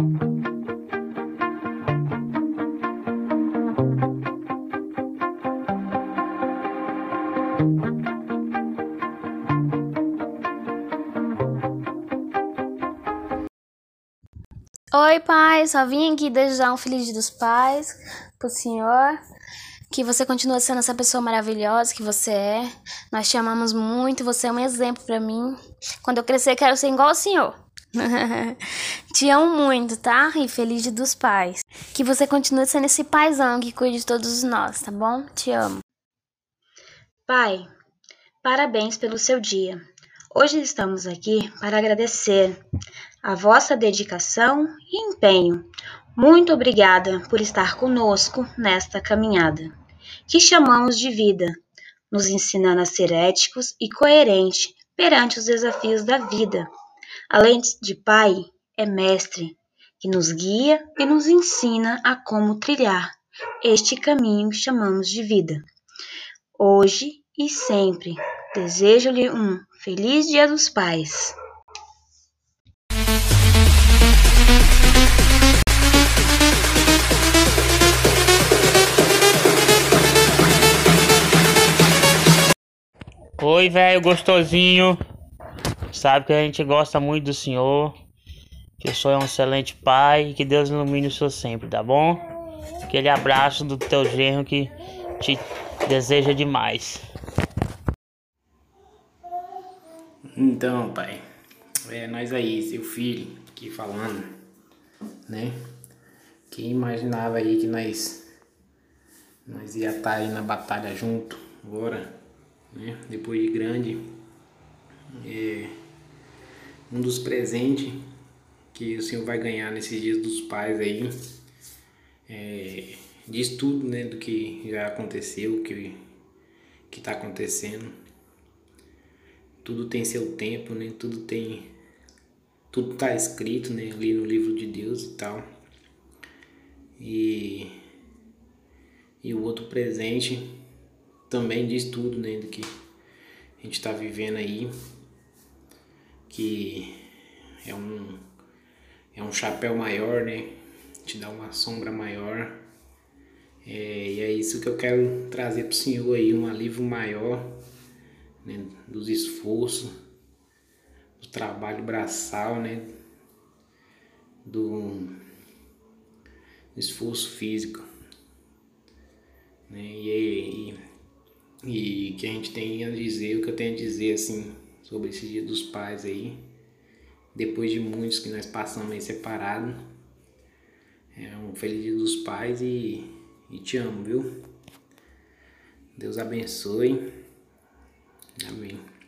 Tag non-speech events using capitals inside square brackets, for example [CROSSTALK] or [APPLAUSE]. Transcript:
Oi, pai, só vim aqui desejar um feliz dia dos pais pro senhor. Que você continue sendo essa pessoa maravilhosa que você é. Nós te amamos muito, você é um exemplo para mim. Quando eu crescer, quero ser igual ao senhor. [LAUGHS] te amo muito, tá? E feliz dia dos pais. Que você continue sendo esse paizão que cuide de todos nós, tá bom? Te amo. Pai, parabéns pelo seu dia. Hoje estamos aqui para agradecer a vossa dedicação e empenho. Muito obrigada por estar conosco nesta caminhada, que chamamos de vida, nos ensinando a ser éticos e coerentes perante os desafios da vida. Além de pai, é mestre, que nos guia e nos ensina a como trilhar este caminho que chamamos de vida. Hoje e sempre Desejo-lhe um feliz Dia dos Pais. Oi, velho gostosinho. Sabe que a gente gosta muito do senhor. Que o senhor é um excelente pai. Que Deus ilumine o senhor sempre, tá bom? Aquele abraço do teu genro que te deseja demais. Então, pai, é nós aí, seu filho, aqui falando, né? Quem imaginava aí que nós nós ia estar tá aí na batalha junto agora, né? Depois de grande, é, um dos presentes que o senhor vai ganhar nesses dias dos pais aí, é, diz tudo, né, do que já aconteceu, que que está acontecendo tudo tem seu tempo, né? Tudo tem tudo tá escrito, né, ali no livro de Deus e tal. E e o outro presente também diz tudo, né, do que a gente está vivendo aí, que é um é um chapéu maior, né? Te dá uma sombra maior. É, e é isso que eu quero trazer para o senhor aí, um alívio maior né, dos esforços, do trabalho braçal, né, do esforço físico. Né, e, e, e que a gente tem a dizer, o que eu tenho a dizer assim sobre esse dia dos pais aí, depois de muitos que nós passamos aí separados. É um feliz dia dos pais e, e te amo, viu? Deus abençoe. Amém.